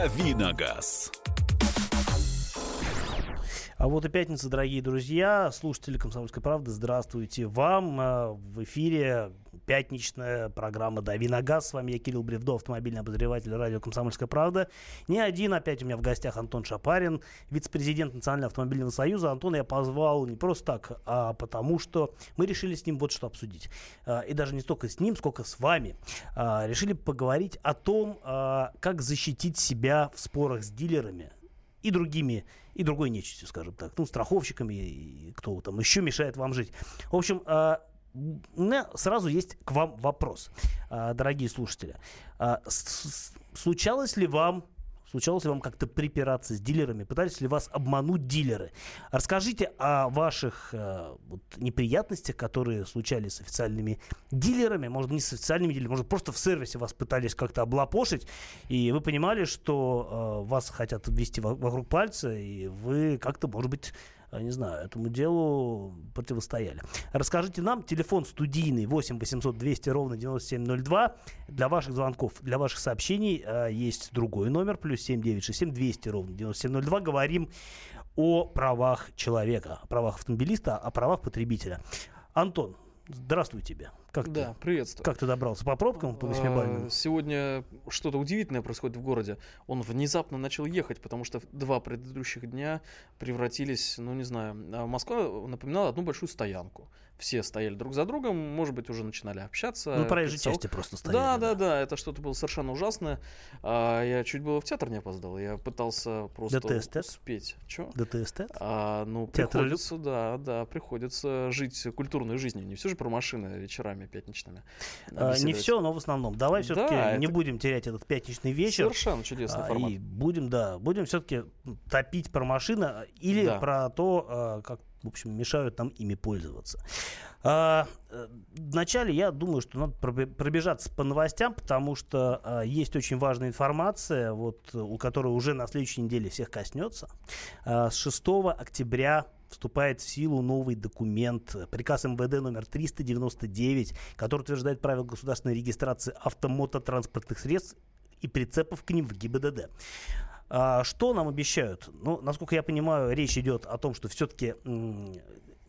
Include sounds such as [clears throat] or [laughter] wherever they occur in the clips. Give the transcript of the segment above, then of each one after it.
Давиногаз. А вот и пятница, дорогие друзья, слушатели «Комсомольской правды», здравствуйте вам. А, в эфире пятничная программа «Дави на газ». С вами я, Кирилл Бревдо, автомобильный обозреватель радио «Комсомольская правда». Не один, опять у меня в гостях Антон Шапарин, вице-президент Национального автомобильного союза. Антона я позвал не просто так, а потому что мы решили с ним вот что обсудить. А, и даже не столько с ним, сколько с вами. А, решили поговорить о том, как защитить себя в спорах с дилерами и другими, и другой нечистью, скажем так, ну, страховщиками, и кто там еще мешает вам жить. В общем, а, у меня сразу есть к вам вопрос, а, дорогие слушатели. А, случалось ли вам Случалось ли вам как-то припираться с дилерами? Пытались ли вас обмануть дилеры? Расскажите о ваших э, вот, неприятностях, которые случались с официальными дилерами. Может, не с официальными дилерами, может, просто в сервисе вас пытались как-то облапошить, и вы понимали, что э, вас хотят ввести вокруг пальца, и вы как-то, может быть, не знаю, этому делу противостояли. Расскажите нам, телефон студийный 8 800 200 ровно 9702. Для ваших звонков, для ваших сообщений э, есть другой номер, плюс 7 967 200 ровно 9702. Говорим о правах человека, о правах автомобилиста, о правах потребителя. Антон, здравствуй тебе. Как да, ты, приветствую. Как ты добрался? По пробкам, по восьмибальным? А, сегодня что-то удивительное происходит в городе. Он внезапно начал ехать, потому что два предыдущих дня превратились, ну не знаю, а Москва напоминала одну большую стоянку. Все стояли друг за другом, может быть, уже начинали общаться. Ну, проезжей части просто стояли. Да, да, да, да, это что-то было совершенно ужасное. А, я чуть было в театр не опоздал, я пытался просто ДТСТ? успеть. Че? ДТСТ? А, ну, Театр приходится, да, да, приходится жить культурной жизнью. Не все же про машины вечерами пятничными. А, не все, но в основном. Давай все-таки да, не это... будем терять этот пятничный вечер. Совершенно чудесный а, формат. И будем, да, будем все-таки топить про машины или да. про то, а, как в общем, мешают нам ими пользоваться. А, э, вначале я думаю, что надо пробежаться по новостям, потому что а, есть очень важная информация, вот, у которой уже на следующей неделе всех коснется. А, с 6 октября вступает в силу новый документ, приказ МВД номер 399, который утверждает правила государственной регистрации автомототранспортных средств и прицепов к ним в ГИБДД. А, что нам обещают? Ну, насколько я понимаю, речь идет о том, что все-таки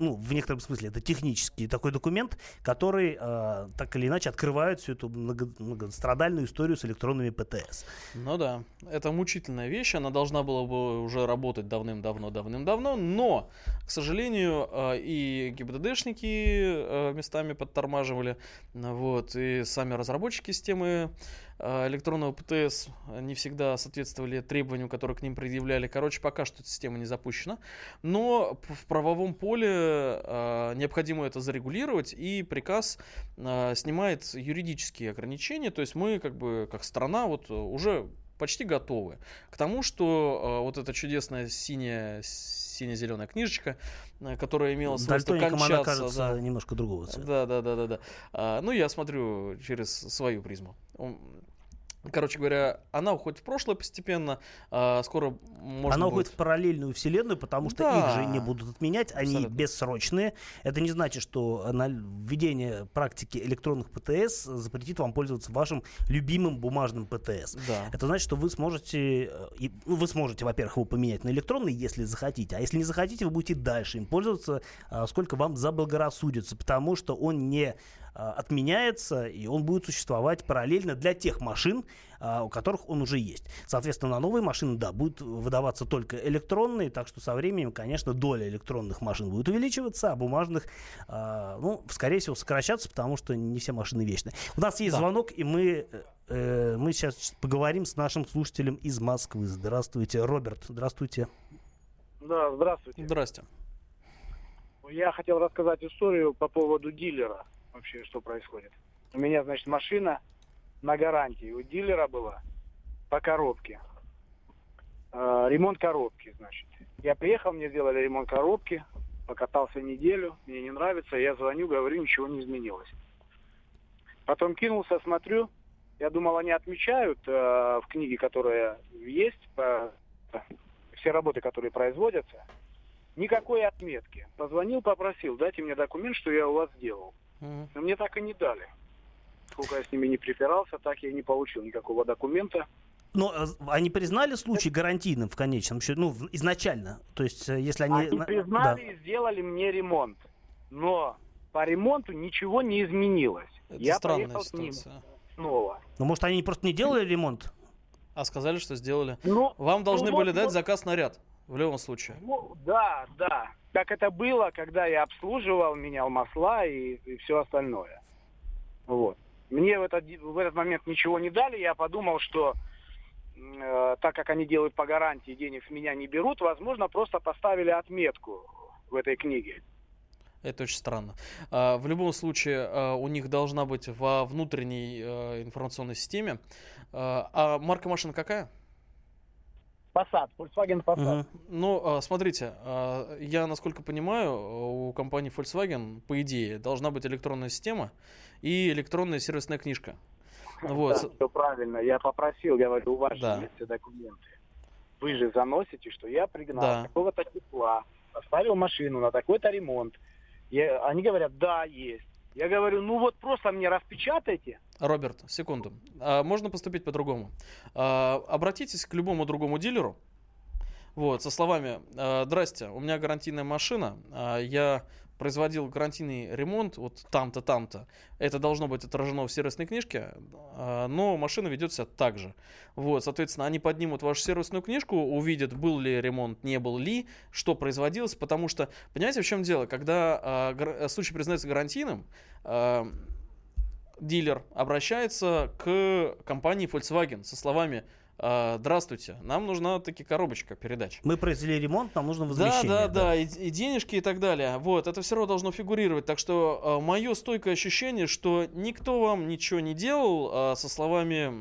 ну, в некотором смысле это технический такой документ, который э, так или иначе открывает всю эту много, многострадальную историю с электронными ПТС. Ну да, это мучительная вещь, она должна была бы уже работать давным-давно, давным-давно, но, к сожалению, э, и ГИБДДшники э, местами подтормаживали, вот, и сами разработчики системы электронного ПТС не всегда соответствовали требованиям, которые к ним предъявляли. Короче, пока что эта система не запущена. Но в правовом поле э, необходимо это зарегулировать, и приказ э, снимает юридические ограничения, то есть мы как бы как страна вот уже почти готовы к тому, что э, вот эта чудесная синяя сине-зеленая книжечка, э, которая имела свойство кончаться. она кажется да. немножко другого цвета. Да, да, да, да, да. А, ну, я смотрю через свою призму. Короче говоря, она уходит в прошлое постепенно. А, скоро можно Она будет... уходит в параллельную вселенную, потому что да. их же не будут отменять, они Абсолютно. бессрочные. Это не значит, что введение практики электронных ПТС запретит вам пользоваться вашим любимым бумажным ПТС. Да. Это значит, что вы сможете, ну, вы сможете, во-первых, его поменять на электронный, если захотите, а если не захотите, вы будете дальше им пользоваться, а, сколько вам заблагорассудится, потому что он не отменяется, и он будет существовать параллельно для тех машин, а, у которых он уже есть. Соответственно, на новые машины, да, будут выдаваться только электронные, так что со временем, конечно, доля электронных машин будет увеличиваться, а бумажных, а, ну, скорее всего, сокращаться, потому что не все машины вечные. У нас есть да. звонок, и мы, э, мы сейчас поговорим с нашим слушателем из Москвы. Здравствуйте, Роберт. Здравствуйте. Да, здравствуйте. Здрасте. Я хотел рассказать историю по поводу дилера вообще, что происходит. У меня, значит, машина на гарантии у дилера была по коробке. Э, ремонт коробки, значит. Я приехал, мне сделали ремонт коробки, покатался неделю, мне не нравится, я звоню, говорю, ничего не изменилось. Потом кинулся, смотрю, я думал, они отмечают э, в книге, которая есть, по, все работы, которые производятся, никакой отметки. Позвонил, попросил, дайте мне документ, что я у вас сделал. Но мне так и не дали. Сколько я с ними не припирался, так я и не получил никакого документа. Но э, они признали случай гарантийным в конечном счете, ну, изначально. То есть, э, если они... Они признали да. и сделали мне ремонт. Но по ремонту ничего не изменилось. Это Я странная ситуация. снова. Ну, может, они просто не делали ремонт? А сказали, что сделали. Ну, Вам должны ну, были вот, дать вот, заказ на ряд. В любом случае. Ну, да, да. Как это было, когда я обслуживал, менял масла и, и все остальное. Вот. Мне в этот, в этот момент ничего не дали. Я подумал, что э, так как они делают по гарантии, денег с меня не берут, возможно, просто поставили отметку в этой книге. Это очень странно. А, в любом случае, а, у них должна быть во внутренней а, информационной системе. А марка машины какая? Passat, Volkswagen Passat. Угу. Ну, смотрите, я, насколько понимаю, у компании Volkswagen, по идее, должна быть электронная система и электронная сервисная книжка. [laughs] Вот. Да, все правильно. Я попросил, говорю, у вас да. есть все документы. Вы же заносите, что я пригнал да. такого-то числа, поставил машину на такой-то ремонт. Я, они говорят, да, есть. Я говорю, ну вот просто мне распечатайте. Роберт, секунду. А, можно поступить по-другому. А, обратитесь к любому другому дилеру. Вот, со словами, «А, здрасте, у меня гарантийная машина, я производил гарантийный ремонт вот там-то, там-то, это должно быть отражено в сервисной книжке, но машина ведет себя так же. Вот, соответственно, они поднимут вашу сервисную книжку, увидят, был ли ремонт, не был ли, что производилось, потому что, понимаете, в чем дело? Когда случай признается гарантийным, дилер обращается к компании Volkswagen со словами а, здравствуйте, нам нужна таки коробочка передач. Мы произвели ремонт, нам нужно возмещение. Да, да, да, да и, и денежки и так далее. Вот, это все равно должно фигурировать. Так что э, мое стойкое ощущение, что никто вам ничего не делал э, со словами,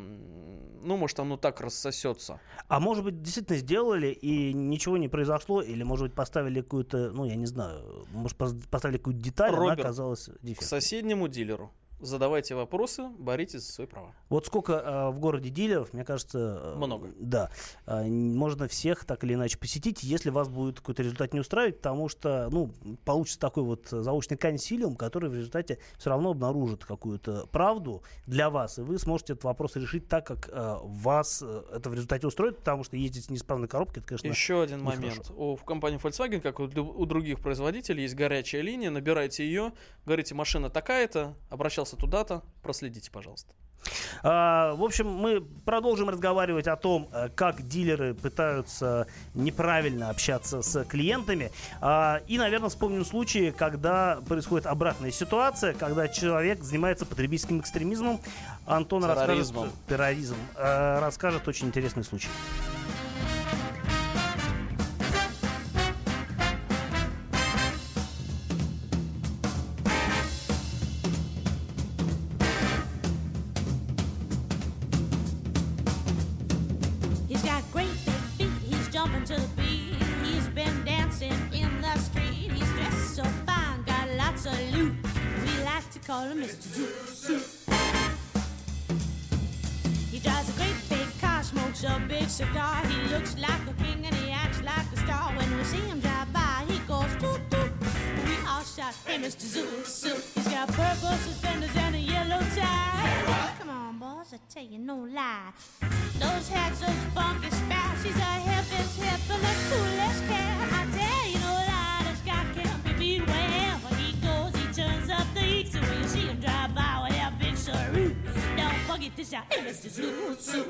ну, может, оно так рассосется. А может быть, действительно сделали и ничего не произошло, или, может быть, поставили какую-то, ну, я не знаю, может, поставили какую-то деталь, Роберт, она оказалась дефектной. К соседнему дилеру задавайте вопросы, боритесь за свои права. Вот сколько э, в городе дилеров, мне кажется... Э, Много. Да. Э, можно всех так или иначе посетить, если вас будет какой-то результат не устраивать, потому что, ну, получится такой вот заочный консилиум, который в результате все равно обнаружит какую-то правду для вас, и вы сможете этот вопрос решить так, как э, вас э, это в результате устроит, потому что ездить с неисправной коробкой, это, конечно, Еще один момент. У, в компании Volkswagen, как у, у других производителей, есть горячая линия, набирайте ее, говорите, машина такая-то, обращался записался туда-то, проследите, пожалуйста. А, в общем, мы продолжим разговаривать о том, э, как дилеры пытаются неправильно общаться с клиентами. А, и, наверное, вспомним случаи, когда происходит обратная ситуация, когда человек занимается потребительским экстремизмом. Антон терроризмом. расскажет... Терроризм. Э, расскажет очень интересный случай. He drives a great big car, smokes a big cigar. He looks like a king and he acts like a star. When we see him drive by, he goes toot toot. We all shout, "Hey, Mr. Zoo He's got purple suspenders and a yellow tie. Hey, Come on, boys, I tell you no lie. Those hats, those funky spats. He's a hippest hip and the coolest cat. get this out, and it's just.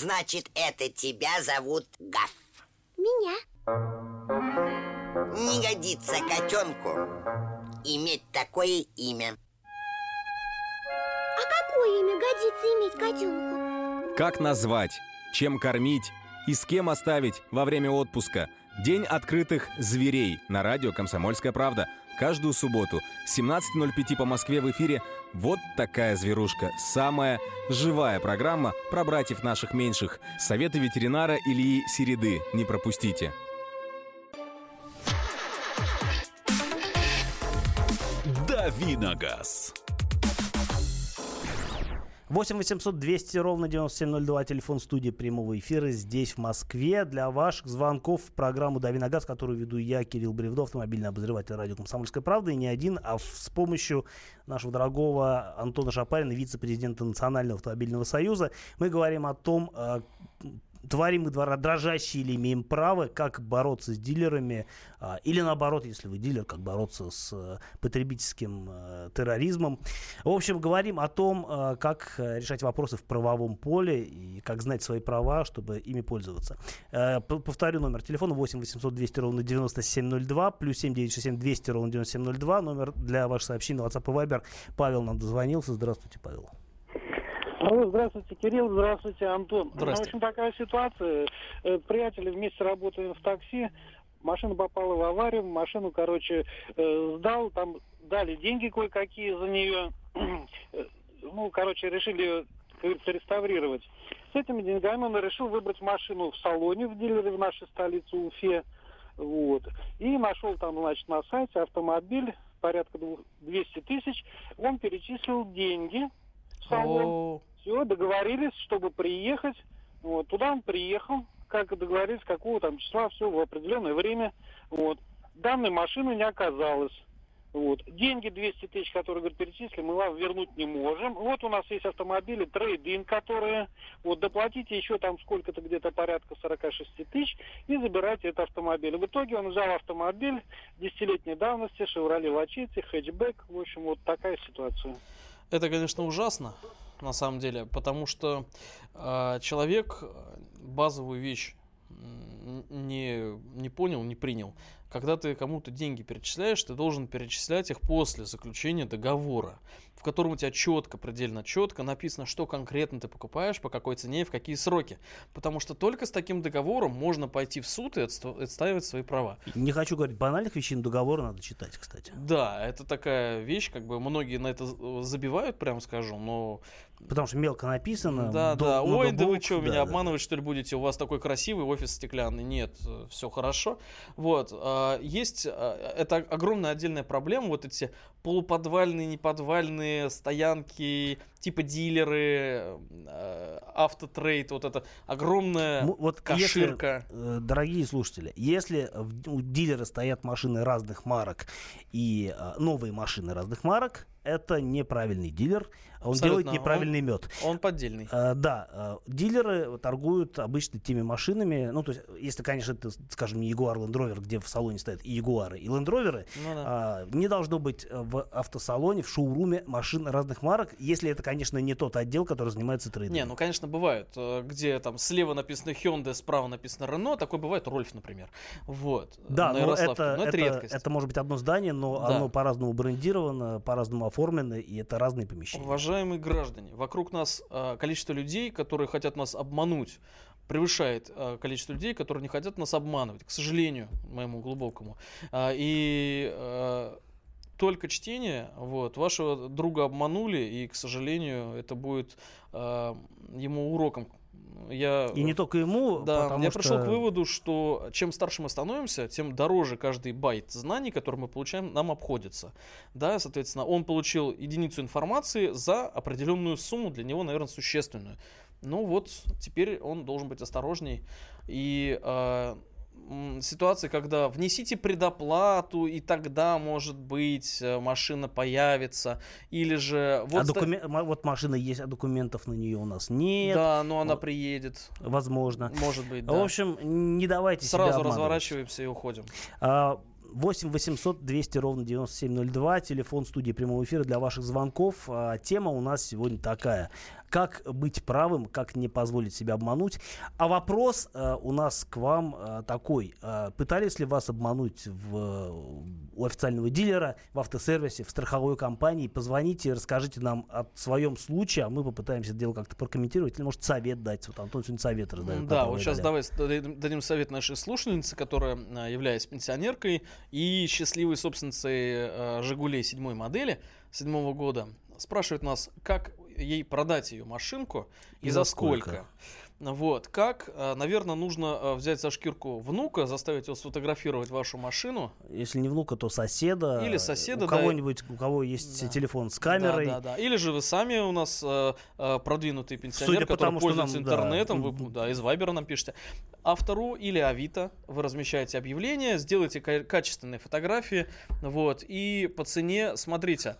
Значит, это тебя зовут Гаф? Меня. не годится котенку иметь такое имя. А какое имя годится иметь котенку? Как назвать, чем кормить и с кем оставить во время отпуска. День открытых зверей на радио «Комсомольская правда». Каждую субботу 17.05 по Москве в эфире «Вот такая зверушка». Самая живая программа про братьев наших меньших. Советы ветеринара Ильи Середы. Не пропустите. Давиногаз. 8 800 200 ровно 9702, телефон студии прямого эфира здесь, в Москве. Для ваших звонков в программу «Дави на газ», которую веду я, Кирилл Бревдов, автомобильный обозреватель радио «Комсомольская правда». И не один, а с помощью нашего дорогого Антона Шапарина, вице-президента Национального автомобильного союза. Мы говорим о том, э, творим мы дрожащие или имеем право, как бороться с дилерами, а, или наоборот, если вы дилер, как бороться с э, потребительским э, терроризмом. В общем, говорим о том, э, как решать вопросы в правовом поле и как знать свои права, чтобы ими пользоваться. Повторю номер телефона 8 800 200 ровно 9702, плюс 7 967 200 ровно 9702, номер для ваших сообщений на WhatsApp и Viber. Павел нам дозвонился. Здравствуйте, Павел. Алло, здравствуйте, Кирилл, здравствуйте, Антон. Здравствуйте. Ну, в общем, такая ситуация. Э, приятели вместе работаем в такси. Машина попала в аварию, машину, короче, э, сдал, там дали деньги кое-какие за нее. [clears throat] Э, ну, короче, решили ее, говорится, реставрировать. С этими деньгами он решил выбрать машину в салоне в дилере в нашей столице Уфе. Вот. И нашел там, значит, на сайте автомобиль порядка 200 тысяч. Он перечислил деньги в салон. О, Все, договорились, чтобы приехать. Вот, туда он приехал, как договорились, какого там числа, все в определенное время. Вот. Данной машины не оказалось. Вот. Деньги 200 тысяч, которые, говорит, перечислили, мы вам вернуть не можем. Вот у нас есть автомобили трейдин, которые, вот, доплатите еще там сколько-то, где-то порядка 46 тысяч и забирайте этот автомобиль. В итоге он взял автомобиль десятилетней давности, Chevrolet Lachetti, хэтчбэк. В общем, вот такая ситуация. Это, конечно, ужасно, на самом деле, потому что э, человек базовую вещь не, не понял, не принял. Когда ты кому-то деньги перечисляешь, ты должен перечислять их после заключения договора, в котором у тебя четко, предельно четко написано, что конкретно ты покупаешь, по какой цене и в какие сроки. Потому что только с таким договором можно пойти в суд и отстаивать свои права. Не хочу говорить банальных вещей, но договор надо читать, кстати. Да, это такая вещь, как бы многие на это забивают, прям скажу, но Потому что мелко написано. Да, дол- да. Ой, да вы что, да, меня да. обманывать, что ли, будете? У вас такой красивый офис стеклянный. Нет, все хорошо. Вот. а, Есть, а, это огромная отдельная проблема, вот эти полуподвальные, неподвальные стоянки, типа дилеры, э, автотрейд, вот это огромная М- Вот если, каширка. э, дорогие слушатели, если у дилера стоят машины разных марок и э, новые машины разных марок, это неправильный дилер, он Абсолютно. делает неправильный мед. Он поддельный. Э, Да, э, дилеры торгуют обычно теми машинами, ну, то есть, если, конечно, это, скажем, не Jaguar Land Rover, где в салоне стоят и Ягуары, и Land Rover, Ну да. а, не должно быть в автосалоне, в шоуруме машин разных марок, если это, конечно, не тот отдел, который занимается трейдингом. Не, ну, конечно, бывают, где там слева написано Hyundai, справа написано Renault, такой бывает Рольф, например. Вот. Да, но Ярославке. это, Но это, это, редкость. это может быть одно здание, но Да. оно по-разному брендировано, по-разному оформлено, и это разные помещения. Уважаемые граждане, вокруг нас э, количество людей, которые хотят нас обмануть, превышает э, количество людей, которые не хотят нас обманывать, к сожалению, моему глубокому. А, и только чтение, вот, вашего друга обманули, и, к сожалению, это будет э, ему уроком. Я И не только ему, да, потому я что... пришел к выводу, что чем старше мы становимся, тем дороже каждый байт знаний, который мы получаем, нам обходится. Да, соответственно, он получил единицу информации за определенную сумму, для него, наверное, существенную. Ну вот, теперь он должен быть осторожней. И э, м, ситуация, когда внесите предоплату, и тогда, может быть, э, машина появится. Или же... а ста- докумен- вот машина есть, а документов на нее у нас нет, Да, но она Вот. приедет. возможно. Может быть, да. В общем, не давайте Сразу разворачиваемся и уходим. А, 8 800 200 ровно 9702, телефон студии прямого эфира для ваших звонков. А, Тема у нас сегодня такая. Как быть правым, как не позволить себя обмануть. А вопрос э, у нас к вам э, такой. Э, пытались ли вас обмануть в, у официального дилера, в автосервисе, в страховой компании? Позвоните, расскажите нам о своем случае, а мы попытаемся это дело как-то прокомментировать. Или, может, совет дать. Вот Антон сегодня совет раздает. Да, вот сейчас давай дадим совет нашей слушательнице, которая является пенсионеркой и счастливой собственницей «Жигулей» седьмой модели седьмого года. Спрашивает нас, как ей продать ее машинку и, и за сколько. сколько. Вот, как, э, наверное, нужно э, взять за шкирку внука, заставить его сфотографировать вашу машину. Если не внука, то соседа. Или соседа, у кого-нибудь, у кого есть да. телефон с камерой. Да, да, да. Или же вы сами у нас э, продвинутый пенсионер, Судя который потому, пользуется нам, интернетом, да. вы да, из Вайбера нам пишете. Автору или Авито вы размещаете объявление, сделайте качественные фотографии, вот, и по цене, смотрите,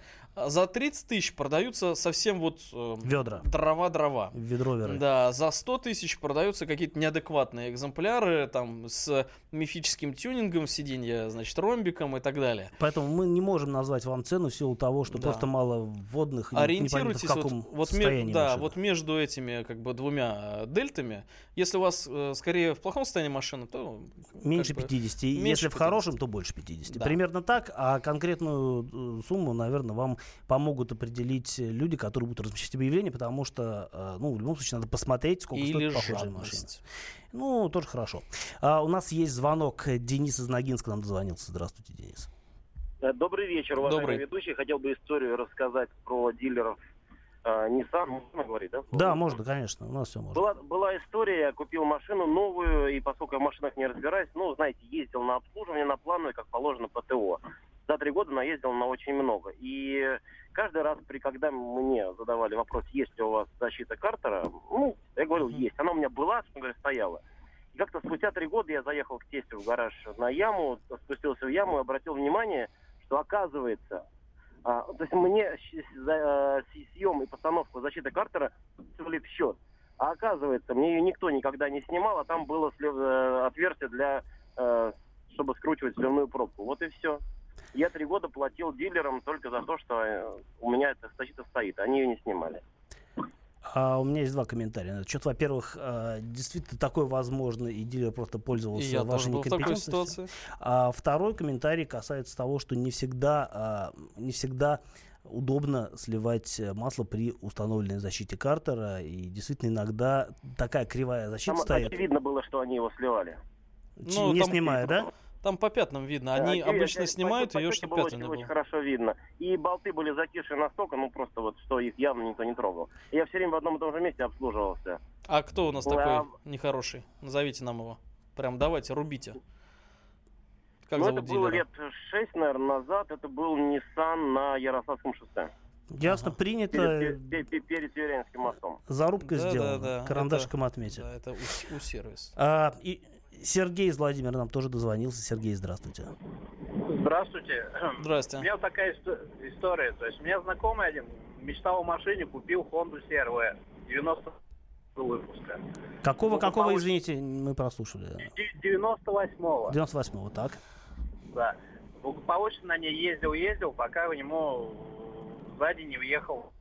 за 30 тысяч продаются совсем вот... Э, Ведра. Дрова-дрова. Ведро веры. Да, за 100 тысяч продаются какие-то неадекватные экземпляры, там, с мифическим тюнингом сиденья, значит, ромбиком и так далее. Поэтому мы не можем назвать вам цену в силу того, что да. просто мало вводных. Ориентируйтесь в каком вот, вот, ме- да, вот между этими как бы двумя дельтами. Если у вас э, скорее в плохом состоянии машина, то... Меньше как 50. Бы, меньше Если 50. в хорошем, то больше 50. Да. Примерно так. А конкретную э, сумму, наверное, вам помогут определить люди, которые будут размещать объявление, потому что, э, ну, в любом случае, надо посмотреть, сколько Или стоит похожая машина. Ну, тоже хорошо. А, у нас есть звонок. Денис из Ногинска нам дозвонился. Здравствуйте, Денис. Э, добрый вечер, уважаемый Добрый. ведущий. Хотел бы историю рассказать про дилеров э, Nissan. Можно говорить, да? Да, можно, конечно. У нас все можно. Была, была история, я купил машину новую, и поскольку я в машинах не разбираюсь, ну, знаете, ездил на обслуживание, на плановое, как положено по ТО за три года наездил на очень много. И каждый раз, при когда мне задавали вопрос, есть ли у вас защита Картера, ну, я говорил, есть. Она у меня была, что говоря, стояла. И как-то спустя три года я заехал к тестю в гараж на яму, спустился в яму и обратил внимание, что оказывается, а, то есть мне за, съем и постановку защиты Картера сделали в счет. А оказывается, мне ее никто никогда не снимал, а там было слев, э, отверстие для, э, чтобы скручивать сливную пробку. Вот и все. Я три года платил дилерам только за то, что э, у меня эта защита стоит. Они ее не снимали. А у меня есть два комментария. Что-то, во-первых, э, действительно такое возможно, и дилер просто пользовался и я вашей некомпетентностью. А второй комментарий касается того, что не всегда, а, не всегда удобно сливать масло при установленной защите картера. И действительно иногда такая кривая защита Там стоит. Видно было, что они его сливали. Ну, не снимая, да? Там по пятнам видно. Они да, обычно здесь, снимают ее, чтобы пятна не было. Очень хорошо видно. И болты были закиши настолько, ну просто вот, что их явно никто не трогал. Я все время в одном и том же месте обслуживался. А кто у нас а... такой нехороший? Назовите нам его. Прям давайте, рубите. Как ну, зовут это было лет шесть, наверное, назад. Это был Nissan на Ярославском шоссе. Ясно, ага. принято. Перед, перед, перед Тверянским мостом. Зарубка да, сделана. Да, да. Карандашиком это, отметил. Да, это у, у сервис. А, и Сергей из Владимира нам тоже дозвонился. Сергей, здравствуйте. Здравствуйте. [clears throat] Здравствуйте. У меня такая история. То есть у меня знакомый один мечтал о машине, купил Honda CRV 90 выпуска. Какого, ну, какого, извините, мы прослушали? 98-го. 98-го, так. Да. Благополучно на ней ездил, ездил, пока у него сзади не въехал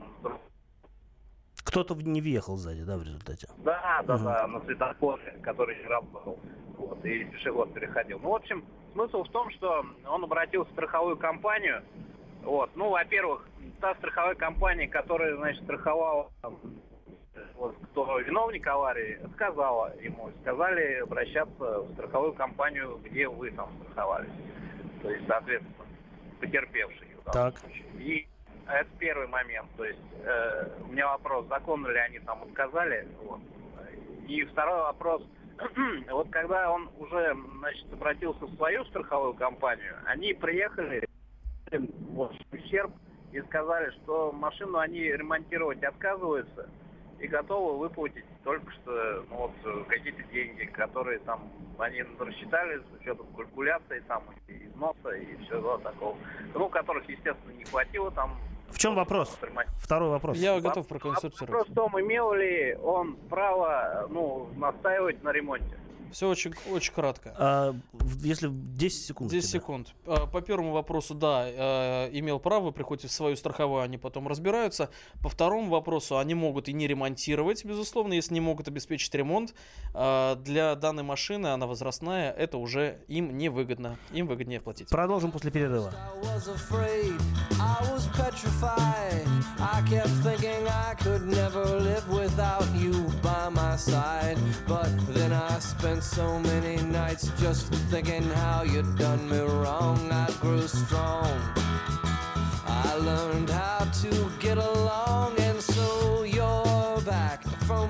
кто-то не въехал сзади, да, в результате? Да, да, угу. да, на светофоре, который не работал. Вот, и пешеход переходил. Ну, в общем, смысл в том, что он обратился в страховую компанию. Вот, ну, во-первых, та страховая компания, которая, значит, страховала вот, кто виновник аварии, сказала ему, сказали обращаться в страховую компанию, где вы там страховались. То есть, соответственно, потерпевший. Так. И это первый момент. То есть э, у меня вопрос, законно ли они там отказали. Вот. И второй вопрос, [clears throat] вот когда он уже значит, обратился в свою страховую компанию, они приехали вот, ущерб и сказали, что машину они ремонтировать отказываются и готовы выплатить только что ну, вот, какие-то деньги, которые там они рассчитали с учетом калькуляции, там, износа и всего такого. Ну, которых, естественно, не хватило там в чем вопрос? Второй вопрос. Я готов проконсультировать. Вопрос в том, имел ли он право ну, настаивать на ремонте. Все очень, очень кратко. А, если 10 секунд. у 10 тебя. секунд. А, По первому вопросу, да, э, имел право, вы приходите в свою страховую, они потом разбираются. По второму вопросу, они могут и не ремонтировать, безусловно, если не могут обеспечить ремонт. А, Для данной машины, она возрастная, это уже им невыгодно. Им выгоднее платить. Продолжим после перерыва. I kept thinking I could never live without you my side. But then I spent so many nights just thinking how you'd done me wrong. I grew strong. I learned how to get along, and so you're back from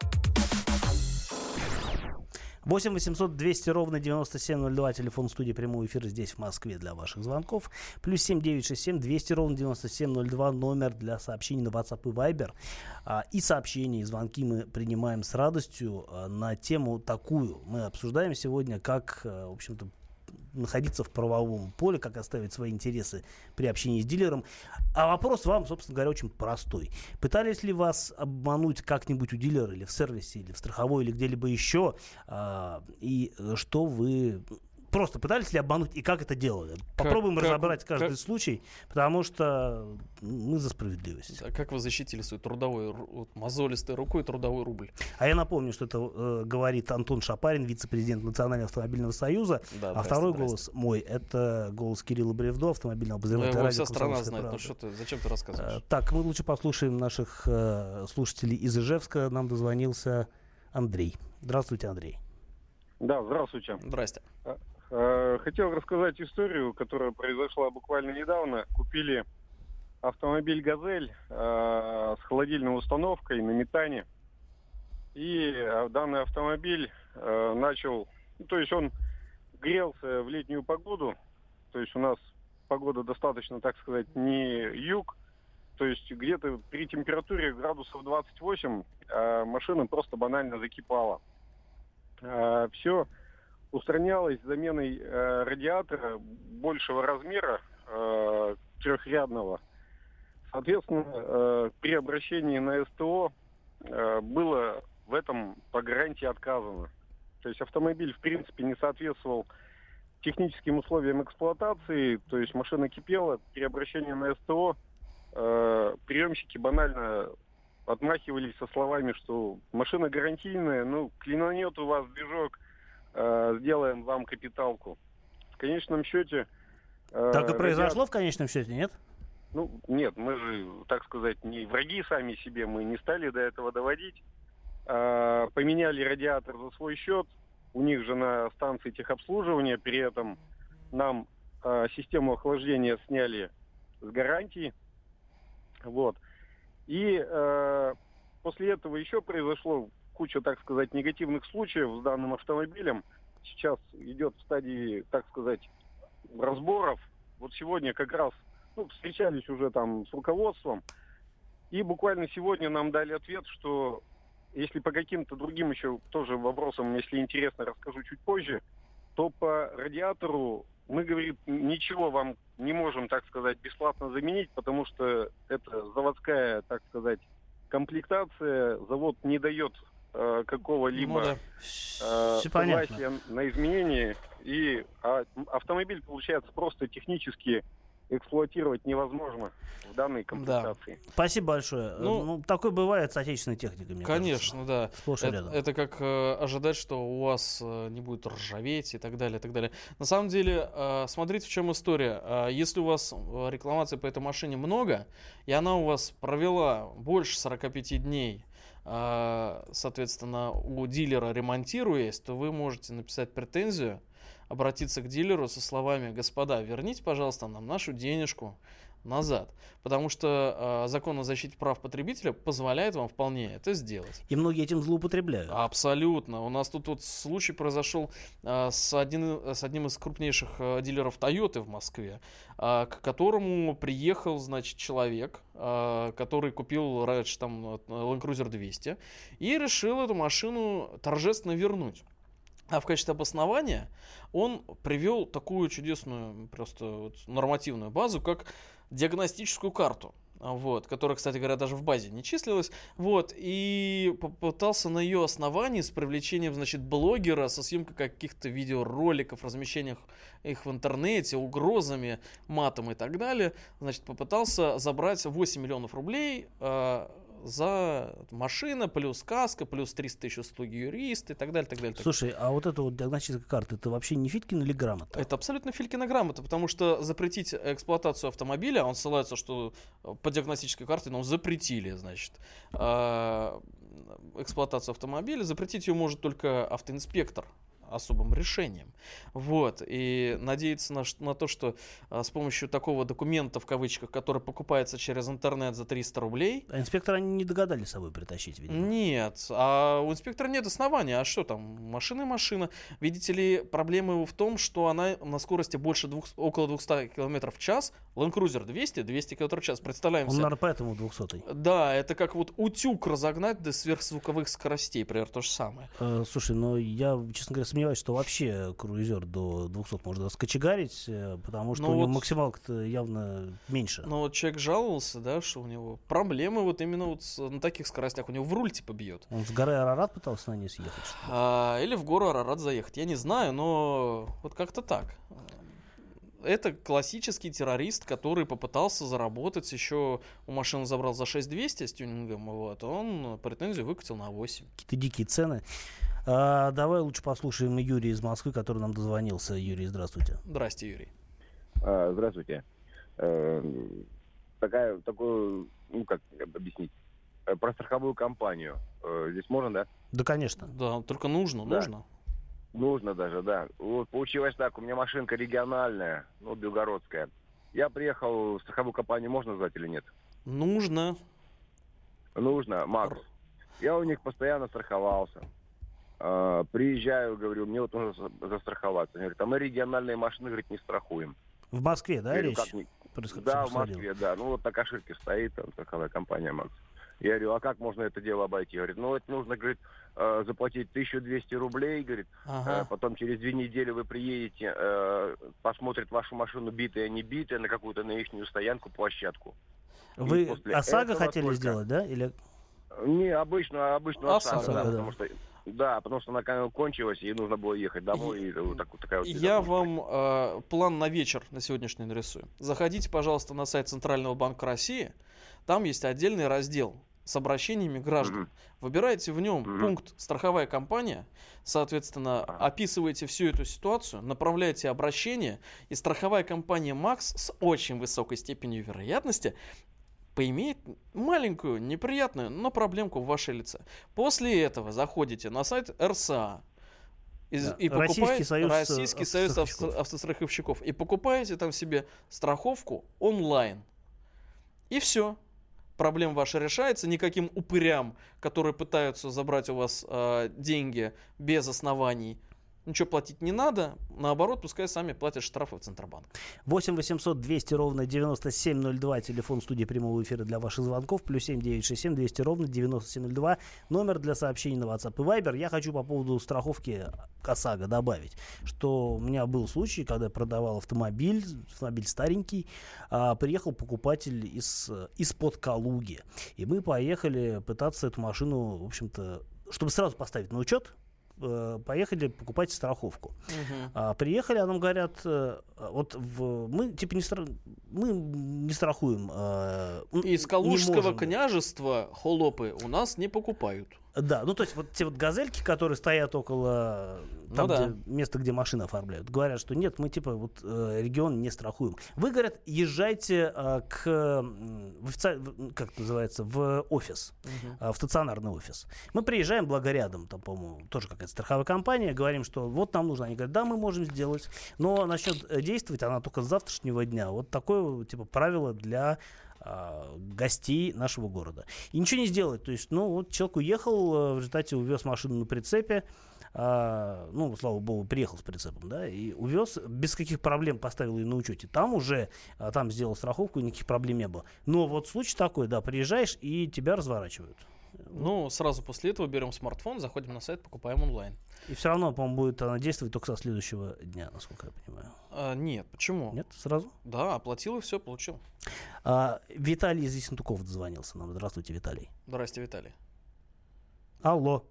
8 800 200 ровно 9702, телефон студии прямой эфир здесь в Москве для ваших звонков. Плюс 7 967 200 ровно 9702, номер для сообщений на WhatsApp и Viber. А, И сообщения, и звонки мы принимаем с радостью а, на тему такую. Мы обсуждаем сегодня, как, а, в общем-то, находиться в правовом поле, как оставить свои интересы при общении с дилером. А вопрос вам, собственно говоря, очень простой. Пытались ли вас обмануть как-нибудь у дилера или в сервисе, или в страховой, или где-либо еще? А, и что вы... Просто пытались ли обмануть и как это делали? Попробуем как- разобрать каждый как- случай, потому что мы за справедливость. А как вы защитили свою трудовую, ру- вот, мозолистой рукой трудовой рубль? А я напомню, что это э, говорит Антон Шапарин, вице-президент Национального автомобильного союза. Да, а здрасте, второй здрасте. голос мой это голос Кирилла Бревдо, автомобильного Ну, обозревателя его радио вся страна «Комсомольская знает. Ну правда». что ты, зачем ты рассказываешь? Э, Так, мы лучше послушаем наших э, слушателей из Ижевска. Нам дозвонился Андрей. Здравствуйте, Андрей. Да, здравствуйте. Здрасте. Э, Хотел рассказать историю, которая произошла буквально недавно. Купили автомобиль «Газель» э, с холодильной установкой на метане. И э, данный автомобиль начал... ну, то есть он грелся в летнюю погоду. То есть у нас погода достаточно, так сказать, не юг. То есть где-то при температуре градусов 28 э, машина просто банально закипала. Все устранялось заменой э, радиатора большего размера, э, трехрядного. Соответственно, э, при обращении на СТО э, было в этом по гарантии отказано. То есть автомобиль, в принципе, не соответствовал техническим условиям эксплуатации, то есть машина кипела. При обращении на СТО э, приемщики банально отмахивались со словами, что машина гарантийная, ну, клинанет у вас движок, э, сделаем вам капиталку. В конечном счете... э, Так и произошло радиат- в конечном счете, нет? Ну, нет, мы же, так сказать, не враги сами себе, мы не стали до этого доводить. А, поменяли радиатор за свой счет, у них же на станции техобслуживания, при этом нам а, систему охлаждения сняли с гарантии. Вот. И э, после этого еще произошло куча, так сказать, негативных случаев с данным автомобилем. Сейчас идет в стадии, так сказать, разборов. Вот сегодня как раз ну, встречались уже там с руководством. И буквально сегодня нам дали ответ, что если по каким-то другим еще тоже вопросам, если интересно, расскажу чуть позже, то по радиатору мы, говорит, ничего вам не можем, так сказать, бесплатно заменить, потому что это заводская, так сказать, комплектация. Завод не дает э, какого-либо Ну да. э, понятно. согласия на изменения. И а, автомобиль, получается, просто технически эксплуатировать невозможно в данной комплектации. Спасибо большое. Ну, Ну, такое бывает с отечественной техникой, мне Конечно, да. кажется. Сплошь и Это, рядом. это как э, ожидать, что у вас э, не будет ржаветь и так далее, и так далее. На самом деле, э, смотрите, в чем история. Э, если у вас э, рекламации по этой машине много, и она у вас провела больше 45 дней, э, соответственно, у дилера ремонтируясь, то вы можете написать претензию, обратиться к дилеру со словами «Господа, верните, пожалуйста, нам нашу денежку назад». Потому что э, закон о защите прав потребителя позволяет вам вполне это сделать. И многие этим злоупотребляют. Абсолютно. У нас тут вот случай произошел а, с, один, с одним из крупнейших а, дилеров Toyota в Москве, а, к которому приехал, значит, человек, а, который купил раньше там вот, Land Cruiser 200 и решил эту машину торжественно вернуть. А в качестве обоснования он привел такую чудесную, просто вот нормативную базу, как диагностическую карту. а, Вот, которая, кстати говоря, даже в базе не числилась. Вот, и попытался на ее основании с привлечением, значит, блогера со съемкой каких-то видеороликов, размещением их в интернете, угрозами, матом и так далее, значит, попытался забрать 8 миллионов рублей э, за машина, плюс каска, плюс 300 тысяч услуги юриста и так далее, так далее. так Слушай, а вот эта вот диагностическая карта, это вообще не Фиткин или грамота? это абсолютно Филькина грамота, потому что запретить эксплуатацию автомобиля, он ссылается, что по диагностической карте, ну, запретили, значит, э, эксплуатацию автомобиля, запретить ее может только автоинспектор особым решением. Вот. И надеяться на, на то, что а, с помощью такого документа, в кавычках, который покупается через интернет за 300 рублей, А инспектора они не догадались с собой притащить, видимо. нет, а у инспектора нет основания. А что там? Машина и машина. Видите ли, проблема его в том, что она на скорости больше двух, около 200 км в час. Land Cruiser 200, 200 км в час. Представляем Он, наверное, поэтому 200 Да, это как вот утюг разогнать до сверхзвуковых скоростей, примерно то же самое. Э, слушай, ну я, честно говоря, сомневаюсь, что вообще круизер до 200 можно скочегарить, э, потому что Ну у него вот- максималка-то явно меньше. Но вот человек жаловался, да, что у него проблемы вот именно вот с- на таких скоростях. У него в руль типа бьет. Он с горы Арарат пытался на ней съехать? А, или в гору Арарат заехать. Я не знаю, но вот как-то так. Это классический террорист, который попытался заработать еще у машины забрал за 6200 с тюнингом, вот, он претензию выкатил на 8. Какие-то дикие цены. А, давай лучше послушаем Юрия из Москвы, который нам дозвонился. Юрий, здравствуйте. Здрасте, Юрий. А, Здравствуйте. Э, Такая, такую, ну как объяснить, Э, про страховую компанию. Э, Здесь можно, да? Да, конечно. Да, только нужно, Да. нужно. Нужно даже, да. Вот получилось так, у меня машинка региональная, ну, белгородская. Я приехал в страховую компанию, можно назвать или нет? Нужно. Нужно, Макс. Я у них постоянно страховался. А, приезжаю, говорю, мне вот нужно за- застраховаться. Они говорят, а мы региональные машины, говорит, не страхуем. В Москве, да, Я говорю, речь? «Как Да, в? Москве, да. Ну вот на кошельке стоит там страховая компания Макс. Я говорю, а как можно это дело обойти? Говорит, ну это нужно, говорит, э, заплатить 1200 рублей, говорит, Ага. Э, потом через две недели вы приедете, э, посмотрят вашу машину битая, не битая, на какую-то на их стоянку, площадку. И Вы ОСАГО хотели только- сделать, да? Или... Не, обычно, обычно ОСАГО, ОСАГО, да, да. потому что да, потому что она кон- кончилась, и нужно было ехать домой, и, вот так- вот такая вот Я вам э, план на вечер на сегодняшний нарисую. Заходите, пожалуйста, на сайт Центрального банка России. Там есть отдельный раздел с обращениями граждан. Выбираете в нем пункт «Страховая компания», соответственно, описываете всю эту ситуацию, направляете обращение, и страховая компания «Макс» с очень высокой степенью вероятности поимеет маленькую, неприятную, но проблемку в вашей лице. После этого заходите на сайт РСА, из- Да. и Российский покупаете союз, э, Российский союз автостраховщиков. авто- автостраховщиков и покупаете там себе страховку онлайн. И все. Проблема ваша решается. Никаким упырям, которые пытаются забрать у вас э, деньги без оснований, ничего платить не надо, наоборот, пускай сами платят штрафы в Центробанк. 8 800 200 ровно 9702, телефон студии прямого эфира для ваших звонков, плюс 7 967 200 ровно 9702, номер для сообщений на WhatsApp и Viber. Я хочу по поводу страховки ОСАГО добавить, что у меня был случай, когда я продавал автомобиль, автомобиль старенький, а, приехал покупатель из, из-под Калуги, и мы поехали пытаться эту машину, в общем-то, чтобы сразу поставить на учет, поехали покупать страховку. А, приехали, а нам говорят, э, вот в, мы типа не, стра- мы не страхуем. э, м, Из не Калужского можем». княжества холопы у нас не покупают. Да, ну то есть вот те вот газельки, которые стоят около Ну там, да. где, места, где машины оформляют, говорят, что нет, мы типа вот э, регион не страхуем. Вы, говорят, езжайте э, к в офици- как это называется, в офис, э, в стационарный офис. Мы приезжаем, благо рядом, там, по-моему, тоже какая-то страховая компания, говорим, что вот нам нужно. Они говорят, да, мы можем сделать, но начнет э, действовать она только с завтрашнего дня. Вот такое типа правило для гостей нашего города. И ничего не сделать. То есть, ну, вот человек уехал, э, в результате увез машину на прицепе, а, ну, слава богу, приехал с прицепом, да, и увез, без каких проблем поставил ее на учете. Там уже, а, там сделал страховку, никаких проблем не было. Но вот случай такой, да, приезжаешь, и тебя разворачивают. Ну, сразу после этого берем смартфон, заходим на сайт, покупаем онлайн. И все равно, по-моему, будет она действовать только со следующего дня, насколько я понимаю. А, нет, почему? Нет, сразу? Да, оплатил и все, получил. А, Виталий из Ессентуков дозвонился нам. Здравствуйте, Виталий. Здрасте, Виталий. Алло.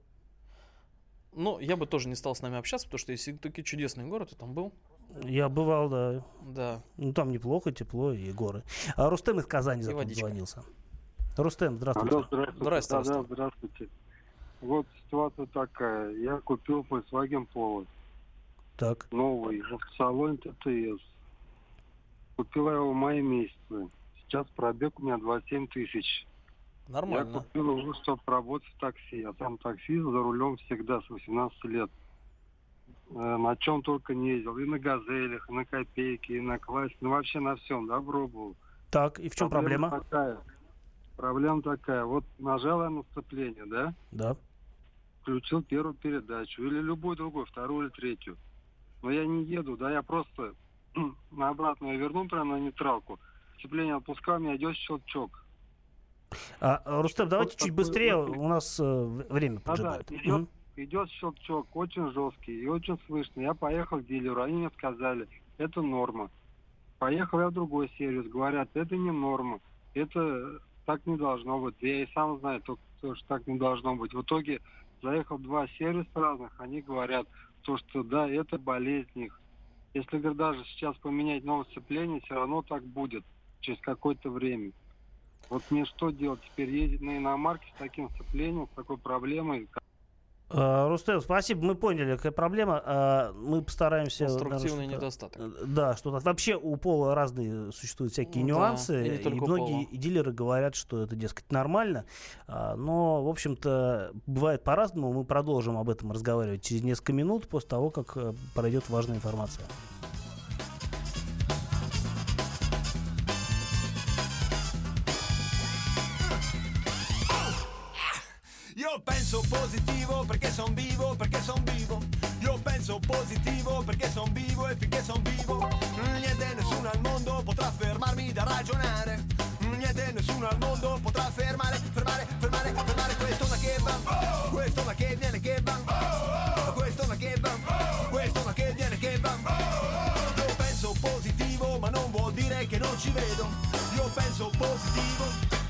Ну, я бы тоже не стал с нами общаться, потому что если таки чудесный город, ты там был. Я бывал, да. Да. Ну, там неплохо, тепло и горы. А Рустем из Казани дозвонился. Рустем, здравствуйте. Здравствуйте. Здравствуйте, Да, да, здравствуйте. Вот ситуация такая. Я купил Volkswagen Polo. Так. Новый, в салоне ТТС. Купил я его в мае месяце. Сейчас пробег у меня 27 тысяч. Я Нормально. купил его, чтобы работать в такси. Я сам таксист, за рулем всегда, с 18 лет. Э, На чем только не ездил. И на газелях, и на копейке, и на классе. Ну, вообще на всем, да, пробовал. Так, и в чем проблема? Такая. Проблема такая. Вот нажал я на сцепление, да? Да. Включил первую передачу. Или любую другую, вторую или третью. Но я не еду, да, я просто [clears throat] на обратную верну прямо на нейтралку. Сцепление отпускал, у меня идет щелчок. А, Рустем, давайте Вот чуть быстрее, у нас э, время Да, да, поджимает. идет, идет щелчок, очень жесткий и очень слышно. Я поехал к дилеру, они мне сказали, это норма. Поехал я в другой сервис, говорят, это не норма, это так не должно быть. Я и сам знаю, то, что так не должно быть. В итоге заехал два сервиса разных, они говорят, то, что да, это болезнь их. Если говорит, даже сейчас поменять новое сцепление, все равно так будет через какое-то время. Вот мне что делать? Теперь ездить на иномарке с таким сцеплением, с такой проблемой, Рустем, спасибо, мы поняли, какая проблема. А, Мы постараемся... наверное, Конструктивный что-то- недостаток. Э, Да, что-то вообще у пола разные существуют всякие Ну да, нюансы, и не только у многие Пола. дилеры говорят, что это, дескать, нормально, А, но, в общем-то, бывает по-разному. Мы продолжим об этом разговаривать через несколько минут после того, как э, пройдет важная информация. Io penso positivo perché son vivo, perché son vivo. Io penso positivo perché son vivo e finché son vivo. Niente nessuno al mondo potrà fermarmi da ragionare. Niente nessuno al mondo potrà fermare, fermare, fermare, fermare questo ma che va. Questo ma che viene che va. Questo ma che va. Questo ma che viene che va. Io penso positivo ma non vuol dire che non ci vedo. Io penso positivo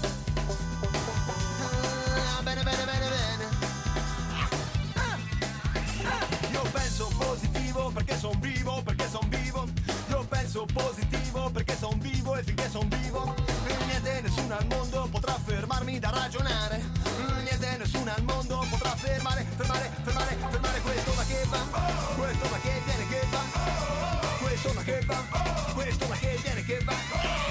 Fermarmi da ragionare. Niente nessuno al mondo potrà fermare, fermare, fermare, fermare questo ma che va. Questo ma che viene che va. Questo ma che va. Questo ma che viene che va.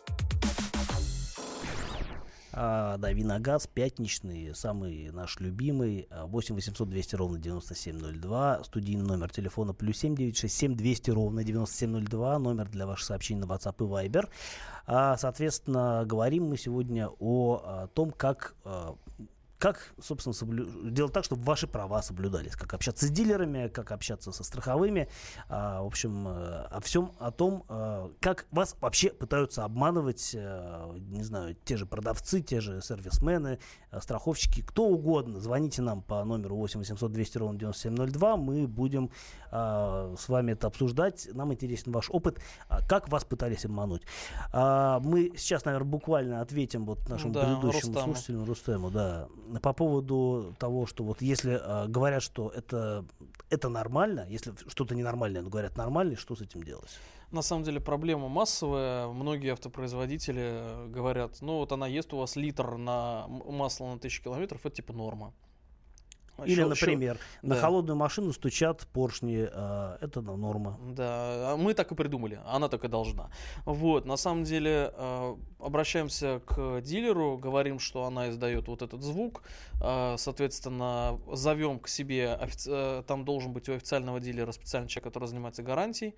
А, дави на газ, пятничный, самый наш любимый, 8 800 200 ровно 9702, студийный номер телефона плюс 7 967 200 ровно 9702, номер для ваших сообщений на WhatsApp и Viber. А, соответственно, говорим мы сегодня о, о том, как а, как, собственно, соблю... делать так, чтобы ваши права соблюдались, как общаться с дилерами, как общаться со страховыми, а, в общем, э, о всем о том, а, как вас вообще пытаются обманывать, а, не знаю, те же продавцы, те же сервисмены, а, страховщики, кто угодно. Звоните нам по номеру 8 800 200 ровно 9702, мы будем а, с вами это обсуждать. Нам интересен ваш опыт, а, как вас пытались обмануть. А, мы сейчас, наверное, буквально ответим вот нашему Да, предыдущему Рустаму. слушателю Рустему, да, по поводу того, что вот если э, говорят, что это, это нормально, если что-то ненормальное, но говорят нормально, что с этим делать? На самом деле проблема массовая. Многие автопроизводители э, говорят, ну вот она ест у вас литр на м- масла на тысячу километров, это типа норма. Или, например, щё- на да. холодную машину стучат поршни, э, это норма. Да, а мы так и придумали, она так и должна. Вот, на самом деле, э, обращаемся к дилеру, говорим, что она издает вот этот звук, э, соответственно, зовем к себе, офици- э, там должен быть у официального дилера специальный человек, который занимается гарантией,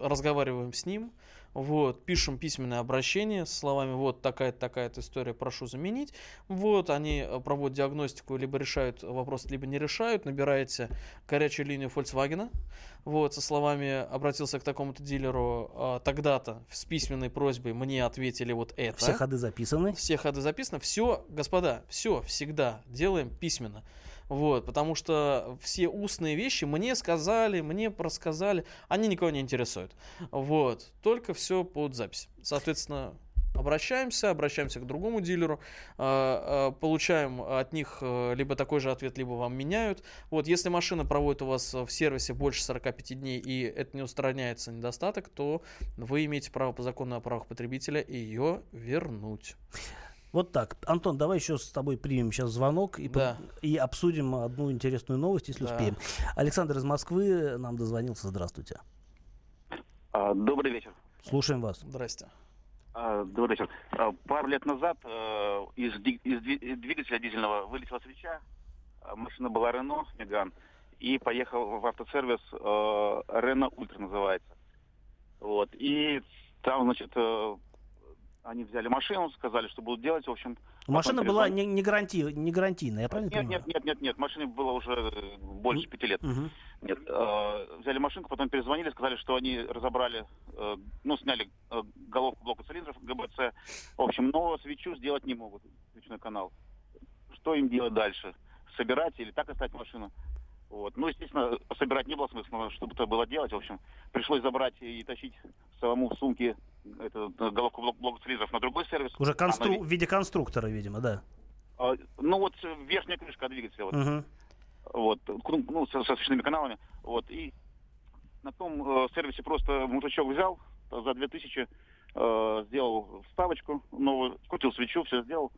разговариваем с ним, вот, пишем письменное обращение с словами вот такая-то такая-то история, прошу заменить. Вот, они э, проводят диагностику, либо решают вопрос, либо не решают. Набираете горячую линию Volkswagen, вот, со словами обратился к такому-то дилеру а, тогда-то с письменной просьбой мне ответили вот это. Все ходы записаны. Все ходы записаны. Все, господа, все всегда делаем письменно. Вот, потому что все устные вещи мне сказали, мне просказали, они никого не интересуют. Вот, только все под запись. Соответственно, обращаемся, обращаемся к другому дилеру, а, а, получаем от них э, либо такой же ответ, либо вам меняют. Вот, если машина проводит у вас в сервисе больше 45 дней и это не устраняется недостаток, то вы имеете право по закону о правах потребителя ее вернуть. Вот так. Антон, давай еще с тобой примем сейчас звонок и, Да. по- и обсудим одну интересную новость, если Да. успеем. Александр из Москвы нам дозвонился. Здравствуйте. А, Добрый вечер. Слушаем вас. Здрасте. А, Добрый вечер. А, Пару лет назад э, из, из двигателя дизельного вылетела свеча. А, Машина была Рено, Меган. И поехал в автосервис э, Рено Ультра называется. Вот. И там, значит, э, они взяли машину, сказали, что будут делать. В общем, Машина была не, не, гаранти, не гарантийная, я правильно Нет, понимаю? нет, нет, нет, нет, машине было уже э, больше пяти лет. Мгм. Нет, э, взяли машинку, потом перезвонили, сказали, что они разобрали, э, ну, сняли э, головку блока цилиндров ГБЦ. В общем, но свечу сделать не могут, свечной канал. Что им делать дальше? Собирать или так оставить машину? Вот. Ну, естественно, собирать не было смысла, чтобы это было делать. В общем, пришлось забрать и тащить самому в сумке эту э, головку блок- цилиндров на другой сервис. Уже Она констру... ви- в виде конструктора, видимо, да. а, Ну, вот э, верхняя крышка двигателя. Вот Мгм. вот, ну, ну, со, со свечными каналами, вот, и на том э, сервисе просто мужичок взял за 2000, э, сделал вставочку новую, крутил свечу, все сделал,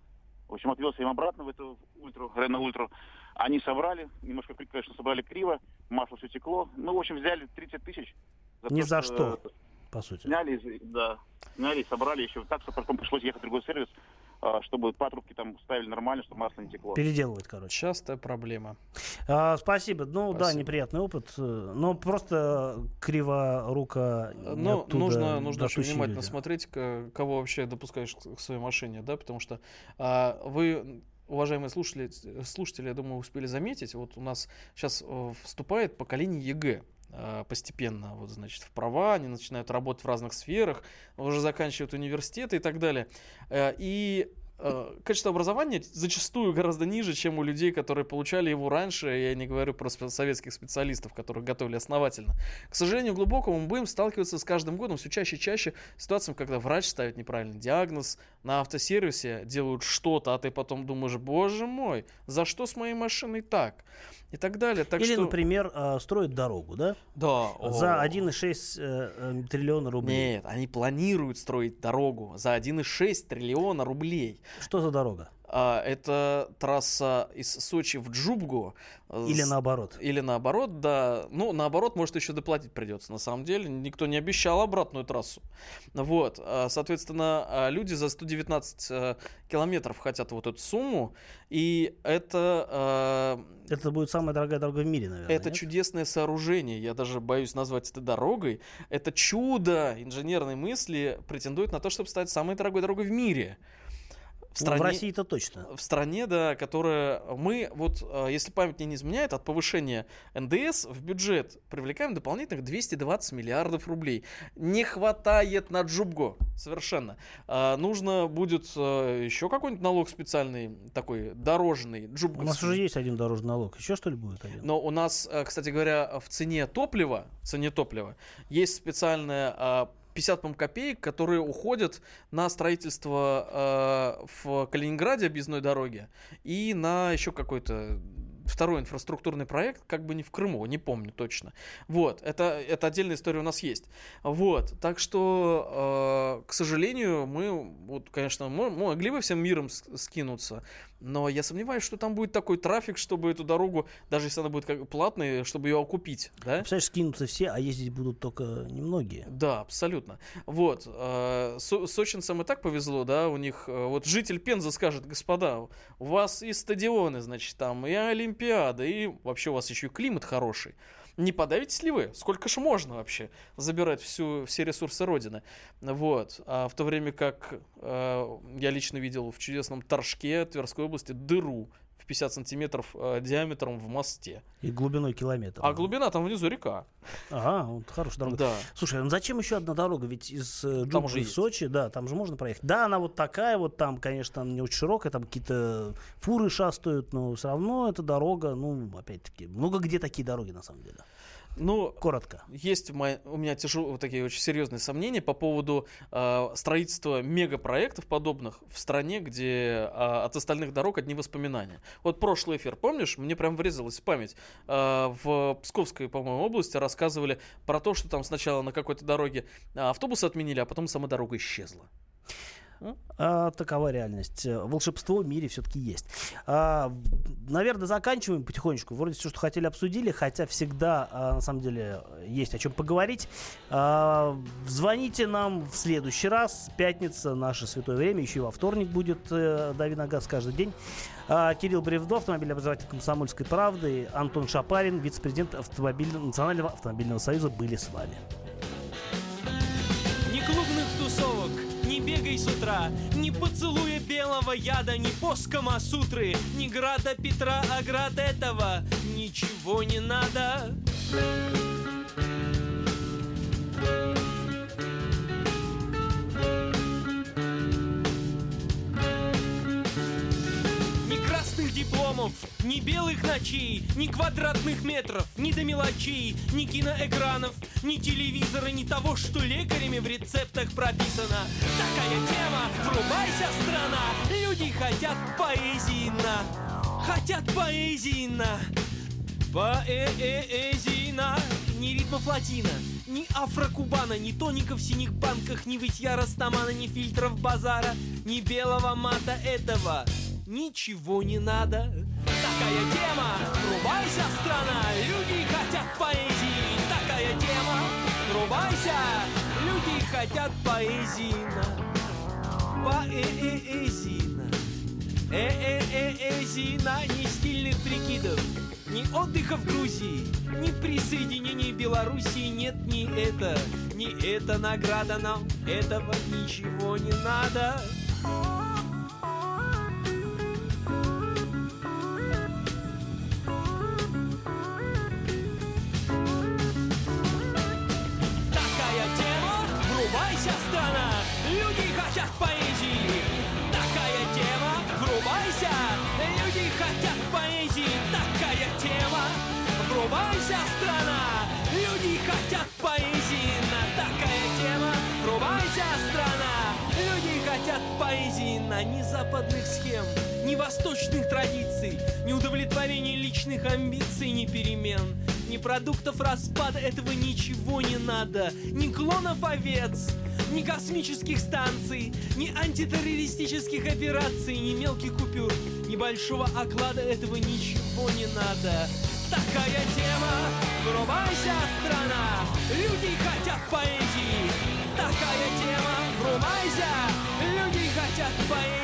в общем, отвез им обратно в эту ультру, Рено Ультру, они собрали, немножко, конечно, собрали криво, масло все текло, ну, в общем, взяли 30 тысяч. Ни то, за что, что, по сути. Сняли, да, сняли, собрали еще так, что потом пришлось ехать в другой сервис, э, чтобы патрубки там ставили нормально, чтобы масло не текло. Переделывать, короче. Частая проблема. А, спасибо. Ну да, Спасибо. неприятный опыт. э, Но просто криворука не Но оттуда нужно, нужно очень внимательно люди. смотреть, кого вообще допускаешь к к своей машине, да, потому что а, вы, уважаемые слушатели, слушатели, я думаю, успели заметить, вот у нас сейчас э, вступает поколение ЕГЭ. постепенно, вот, значит, в права, они начинают работать в разных сферах, уже заканчивают университеты и так далее. Э, и качество образования зачастую гораздо ниже, чем у людей, которые получали его раньше. Я не говорю про советских специалистов, которых готовили основательно. К сожалению, глубокому мы будем сталкиваться с каждым годом все чаще и чаще с ситуацией, когда врач ставит неправильный диагноз, на автосервисе делают что-то, а ты потом думаешь, боже мой, за что с моей машиной так? И так далее. Так Или, что... например, э, строят дорогу, да? Да. За о. 1,6 э, э, триллиона рублей. Нет, они планируют строить дорогу за 1,6 триллиона рублей. Что за дорога? А, это трасса из Сочи в Джубгу. Или наоборот? Или наоборот, да. Ну, наоборот, может, еще доплатить придется. На самом деле, никто не обещал обратную трассу. Вот. а, Соответственно, а, люди за 119 э, километров хотят вот эту сумму. И это... э, Это будет самая дорогая дорога в мире, наверное. это нет? чудесное сооружение. Я даже боюсь назвать это дорогой. Это чудо инженерной мысли претендует на то, чтобы стать самой дорогой дорогой в мире. Ну, в России-то точно. В стране, да, которая мы, вот, э, если память не изменяет, от повышения НДС в бюджет привлекаем дополнительных 220 миллиардов рублей. Не хватает на Джубго совершенно. А, нужно будет э, еще какой-нибудь налог специальный, такой дорожный, У нас уже есть один дорожный налог. Еще что ли будет один? Но у нас, э, кстати говоря, в цене топлива, в цене топлива есть специальная а, 50 по-моему, копеек, которые уходят на строительство э, в Калининграде объездной дороги и на еще какой-то второй инфраструктурный проект, как бы не в Крыму, не помню точно. Вот, это, это отдельная история у нас есть. Вот, так что, э, к сожалению, мы, вот, конечно, мо- могли бы всем миром скинуться, но я сомневаюсь, что там будет такой трафик, чтобы эту дорогу, даже если она будет как платной, чтобы ее окупить, да? Представляешь, скинутся все, а ездить будут только немногие. Да, абсолютно. Вот. э, со- Сочинцам и так повезло, да, у них... э, Вот житель Пензы скажет, господа, у вас и стадионы, значит, там, и Олимпиада, и вообще у вас еще и климат хороший. Не подавитесь ли вы? Сколько ж можно вообще забирать всю, все ресурсы Родины? Вот. А в то время как э, я лично видел в чудесном Торжке Тверской области дыру в 50 сантиметров э, диаметром в мосте. И глубиной километр. А глубина там внизу река. Ага, вот хорошая дорога. Да. Слушай, ну зачем еще одна дорога? Ведь из э, в. Сочи, да, там же можно проехать. Да, она вот такая, вот там, конечно, она не очень широкая, там какие-то фуры шастают, но все равно эта дорога, ну, опять-таки, много где такие дороги на самом деле. Ну, коротко. Есть у мо- у меня тяжелые, такие очень серьезные сомнения по поводу э, строительства мегапроектов подобных в стране, где э, от остальных дорог одни воспоминания. Вот прошлый эфир, помнишь, мне прям врезалась в память. Э, в Псковской, по-моему, области рассказывали про то, что там сначала на какой-то дороге э, автобусы отменили, а потом сама дорога исчезла. А, такова реальность. Э, Волшебство в мире все-таки есть. А, наверное, заканчиваем потихонечку. Вроде все, что хотели, обсудили, хотя всегда, а, на самом деле, есть о чем поговорить. А, звоните нам в следующий раз. Пятница, наше святое время. Еще и во вторник будет э, «Дави на газ» каждый день. А, Кирилл Бревдо, автомобильный обозреватель «Комсомольской правды», Антон Шапарин, вице-президент автомобильного, Национального автомобильного союза были с вами. Ни клубных тусовок, бегай с утра, ни поцелуя белого яда, ни поска Масутры, ни града Петра, а град этого. Ничего не надо. Ни дипломов, ни белых ночей, ни квадратных метров, ни до мелочей, ни киноэкранов, ни телевизора, ни того, что лекарями в рецептах прописано. Такая тема, врубайся, страна, люди хотят поэзии на, хотят поэзии на, поэзии на, ни ритмов латина, ни афрокубана, ни тоников в синих банках, ни вытья растамана, ни фильтров базара, ни белого мата этого ничего не надо. Такая тема, врубайся, страна, люди хотят поэзии. Такая тема, врубайся, люди хотят поэзии. Поэзина, э-э-э-эзина, ни стильных прикидов, ни отдыха в Грузии, ни присоединения Белоруссии нет ни это, ни это награда нам, этого ничего не надо. Хотят поэзии на ни западных схем, ни восточных традиций, ни удовлетворения личных амбиций, ни перемен, ни продуктов распада. Этого ничего не надо, ни клонов овец, ни космических станций, ни антитеррористических операций, ни мелких купюр, ни большого оклада. Этого ничего не надо. Такая тема, врубайся, страна, люди хотят поэзии. Такая тема, люди хотят